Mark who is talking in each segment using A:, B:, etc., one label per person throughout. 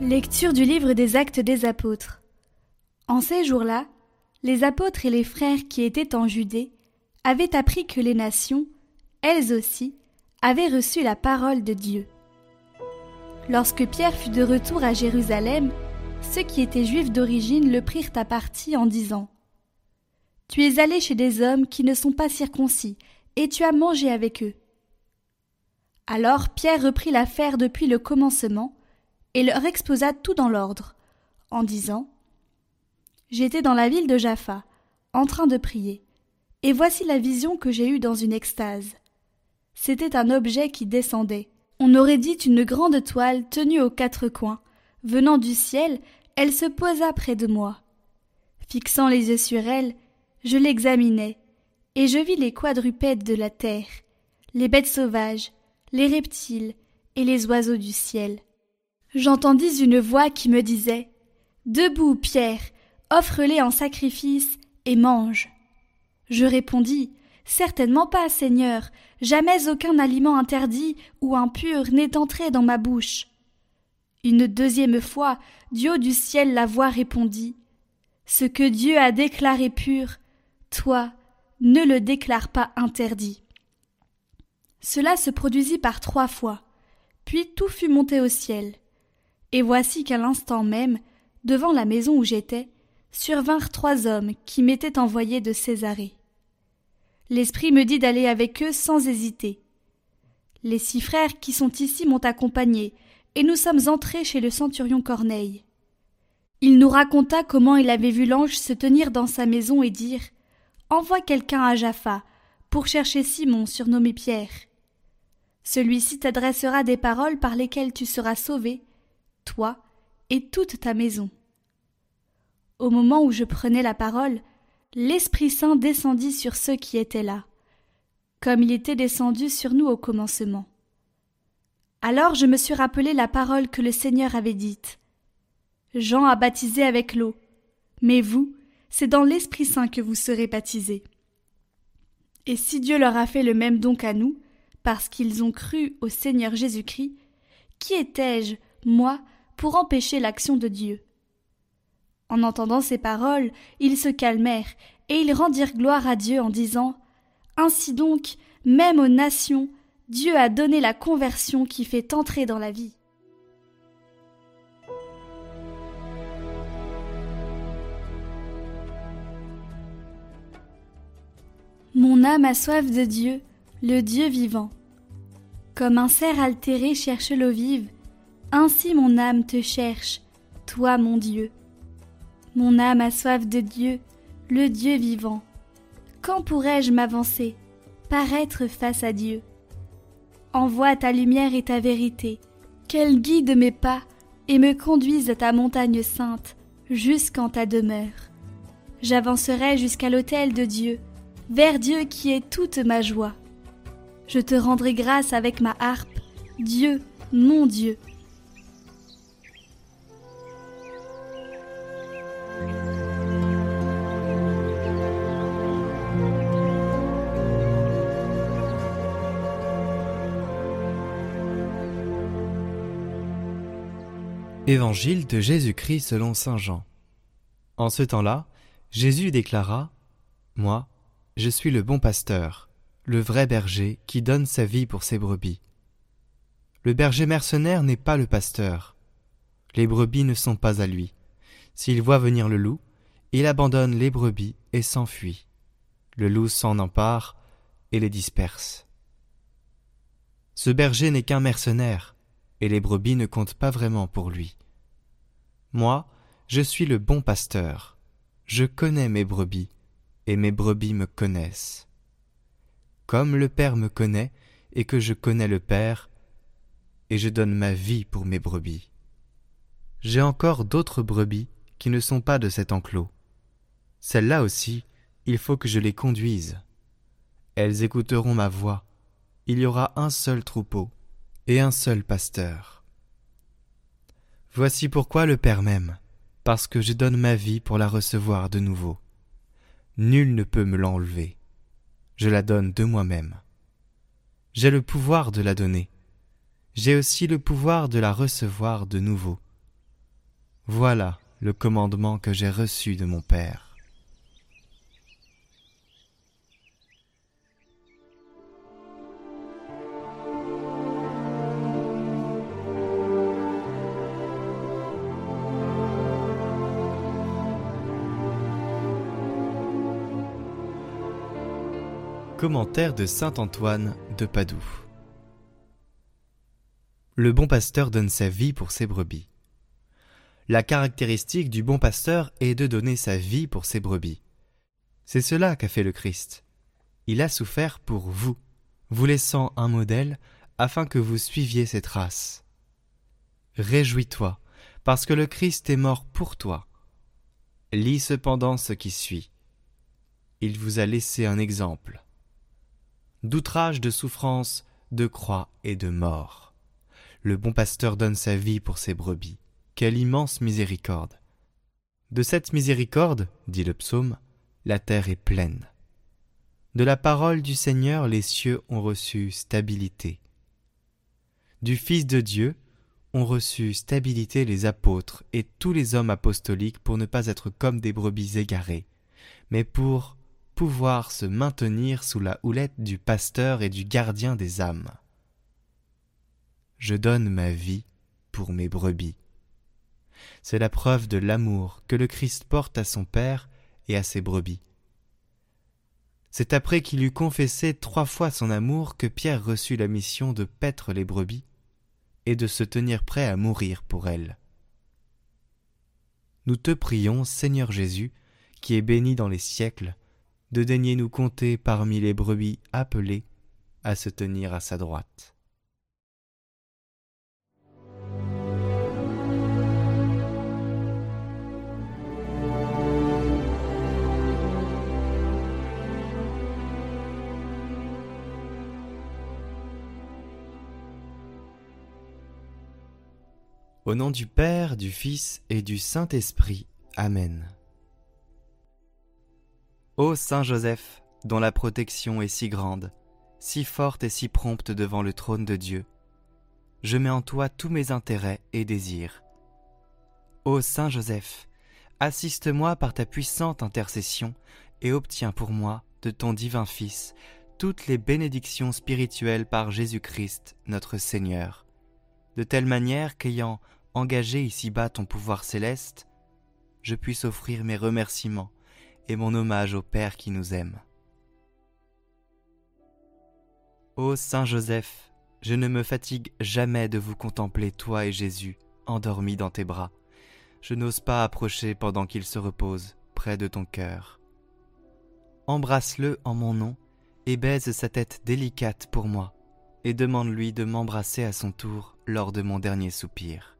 A: Lecture du livre des Actes des Apôtres. En ces jours-là, les apôtres et les frères qui étaient en Judée avaient appris que les nations, elles aussi, avaient reçu la parole de Dieu. Lorsque Pierre fut de retour à Jérusalem, ceux qui étaient juifs d'origine le prirent à partie en disant Tu es allé chez des hommes qui ne sont pas circoncis, et tu as mangé avec eux. Alors Pierre reprit l'affaire depuis le commencement, et leur exposa tout dans l'ordre, en disant J'étais dans la ville de Jaffa, en train de prier, et voici la vision que j'ai eue dans une extase. C'était un objet qui descendait. On aurait dit une grande toile tenue aux quatre coins. Venant du ciel, elle se posa près de moi. Fixant les yeux sur elle, je l'examinai, et je vis les quadrupèdes de la terre, les bêtes sauvages, les reptiles et les oiseaux du ciel. J'entendis une voix qui me disait Debout, Pierre, offre-les en sacrifice et mange. Je répondis Certainement pas, Seigneur, jamais aucun aliment interdit ou impur n'est entré dans ma bouche. Une deuxième fois, haut du ciel la voix répondit Ce que Dieu a déclaré pur, toi, ne le déclare pas interdit. Cela se produisit par trois fois, puis tout fut monté au ciel. Et voici qu'à l'instant même, devant la maison où j'étais, survinrent trois hommes qui m'étaient envoyés de Césarée. L'Esprit me dit d'aller avec eux sans hésiter. Les six frères qui sont ici m'ont accompagné, et nous sommes entrés chez le centurion Corneille. Il nous raconta comment il avait vu l'ange se tenir dans sa maison et dire Envoie quelqu'un à Jaffa pour chercher Simon surnommé Pierre. Celui-ci t'adressera des paroles par lesquelles tu seras sauvé, toi et toute ta maison. Au moment où je prenais la parole, l'Esprit Saint descendit sur ceux qui étaient là, comme il était descendu sur nous au commencement. Alors je me suis rappelé la parole que le Seigneur avait dite. Jean a baptisé avec l'eau, mais vous, c'est dans l'Esprit Saint que vous serez baptisés. Et si Dieu leur a fait le même don qu'à nous, parce qu'ils ont cru au Seigneur Jésus-Christ, qui étais-je, moi, pour empêcher l'action de Dieu. En entendant ces paroles, ils se calmèrent, et ils rendirent gloire à Dieu en disant Ainsi donc, même aux nations, Dieu a donné la conversion qui fait entrer dans la vie. Mon âme a soif de Dieu, le Dieu vivant. Comme un cerf altéré cherche l'eau vive, ainsi mon âme te cherche, toi mon Dieu. Mon âme a soif de Dieu, le Dieu vivant. Quand pourrais-je m'avancer, paraître face à Dieu? Envoie ta lumière et ta vérité, qu'elle guide mes pas et me conduise à ta montagne sainte, jusqu'en ta demeure. J'avancerai jusqu'à l'autel de Dieu, vers Dieu qui est toute ma joie. Je te rendrai grâce avec ma harpe, Dieu, mon Dieu.
B: Évangile de Jésus-Christ selon Saint Jean. En ce temps-là, Jésus déclara Moi, je suis le bon pasteur, le vrai berger qui donne sa vie pour ses brebis. Le berger mercenaire n'est pas le pasteur. Les brebis ne sont pas à lui. S'il voit venir le loup, il abandonne les brebis et s'enfuit. Le loup s'en empare et les disperse. Ce berger n'est qu'un mercenaire, et les brebis ne comptent pas vraiment pour lui. Moi, je suis le bon pasteur. Je connais mes brebis, et mes brebis me connaissent. Comme le Père me connaît, et que je connais le Père, et je donne ma vie pour mes brebis. J'ai encore d'autres brebis qui ne sont pas de cet enclos. Celles-là aussi, il faut que je les conduise. Elles écouteront ma voix. Il y aura un seul troupeau et un seul pasteur. Voici pourquoi le Père m'aime, parce que je donne ma vie pour la recevoir de nouveau. Nul ne peut me l'enlever. Je la donne de moi-même. J'ai le pouvoir de la donner. J'ai aussi le pouvoir de la recevoir de nouveau. Voilà le commandement que j'ai reçu de mon Père. Commentaire de Saint Antoine de Padoue. Le bon pasteur donne sa vie pour ses brebis. La caractéristique du bon pasteur est de donner sa vie pour ses brebis. C'est cela qu'a fait le Christ. Il a souffert pour vous, vous laissant un modèle afin que vous suiviez ses traces. Réjouis-toi, parce que le Christ est mort pour toi. Lis cependant ce qui suit. Il vous a laissé un exemple d'outrage, de souffrance, de croix et de mort. Le bon pasteur donne sa vie pour ses brebis. Quelle immense miséricorde. De cette miséricorde, dit le psaume, la terre est pleine. De la parole du Seigneur les cieux ont reçu stabilité. Du Fils de Dieu ont reçu stabilité les apôtres et tous les hommes apostoliques pour ne pas être comme des brebis égarées, mais pour pouvoir se maintenir sous la houlette du pasteur et du gardien des âmes. Je donne ma vie pour mes brebis. C'est la preuve de l'amour que le Christ porte à son Père et à ses brebis. C'est après qu'il eut confessé trois fois son amour que Pierre reçut la mission de paître les brebis et de se tenir prêt à mourir pour elles. Nous te prions, Seigneur Jésus, qui est béni dans les siècles, de daigner nous compter parmi les brebis appelées à se tenir à sa droite. Au nom du Père, du Fils et du Saint-Esprit. Amen. Ô Saint Joseph, dont la protection est si grande, si forte et si prompte devant le trône de Dieu, je mets en toi tous mes intérêts et désirs. Ô Saint Joseph, assiste-moi par ta puissante intercession et obtiens pour moi, de ton divin Fils, toutes les bénédictions spirituelles par Jésus-Christ, notre Seigneur, de telle manière qu'ayant engagé ici-bas ton pouvoir céleste, je puisse offrir mes remerciements et mon hommage au Père qui nous aime. Ô Saint Joseph, je ne me fatigue jamais de vous contempler, toi et Jésus, endormis dans tes bras. Je n'ose pas approcher pendant qu'il se repose près de ton cœur. Embrasse-le en mon nom et baise sa tête délicate pour moi, et demande-lui de m'embrasser à son tour lors de mon dernier soupir.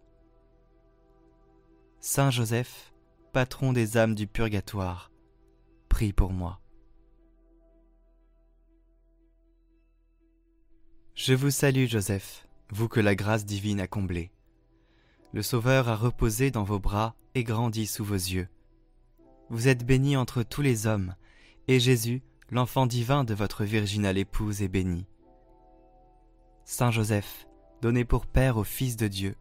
B: Saint Joseph, patron des âmes du purgatoire, Je vous salue Joseph, vous que la grâce divine a comblé. Le Sauveur a reposé dans vos bras et grandi sous vos yeux. Vous êtes béni entre tous les hommes, et Jésus, l'enfant divin de votre virginale épouse, est béni. Saint Joseph, donné pour Père au Fils de Dieu,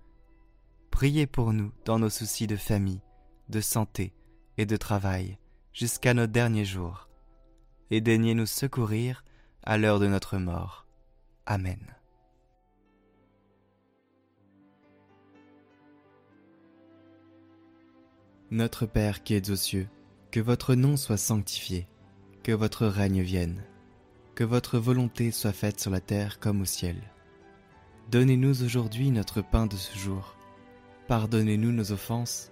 B: priez pour nous dans nos soucis de famille, de santé et de travail jusqu'à nos derniers jours, et daignez nous secourir à l'heure de notre mort. Amen. Notre Père qui es aux cieux, que votre nom soit sanctifié, que votre règne vienne, que votre volonté soit faite sur la terre comme au ciel. Donnez-nous aujourd'hui notre pain de ce jour. Pardonnez-nous nos offenses,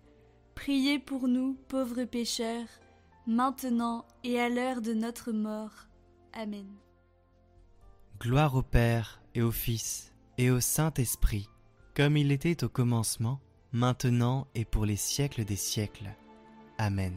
A: Priez pour nous, pauvres pécheurs, maintenant et à l'heure de notre mort. Amen.
B: Gloire au Père et au Fils et au Saint-Esprit, comme il était au commencement, maintenant et pour les siècles des siècles. Amen.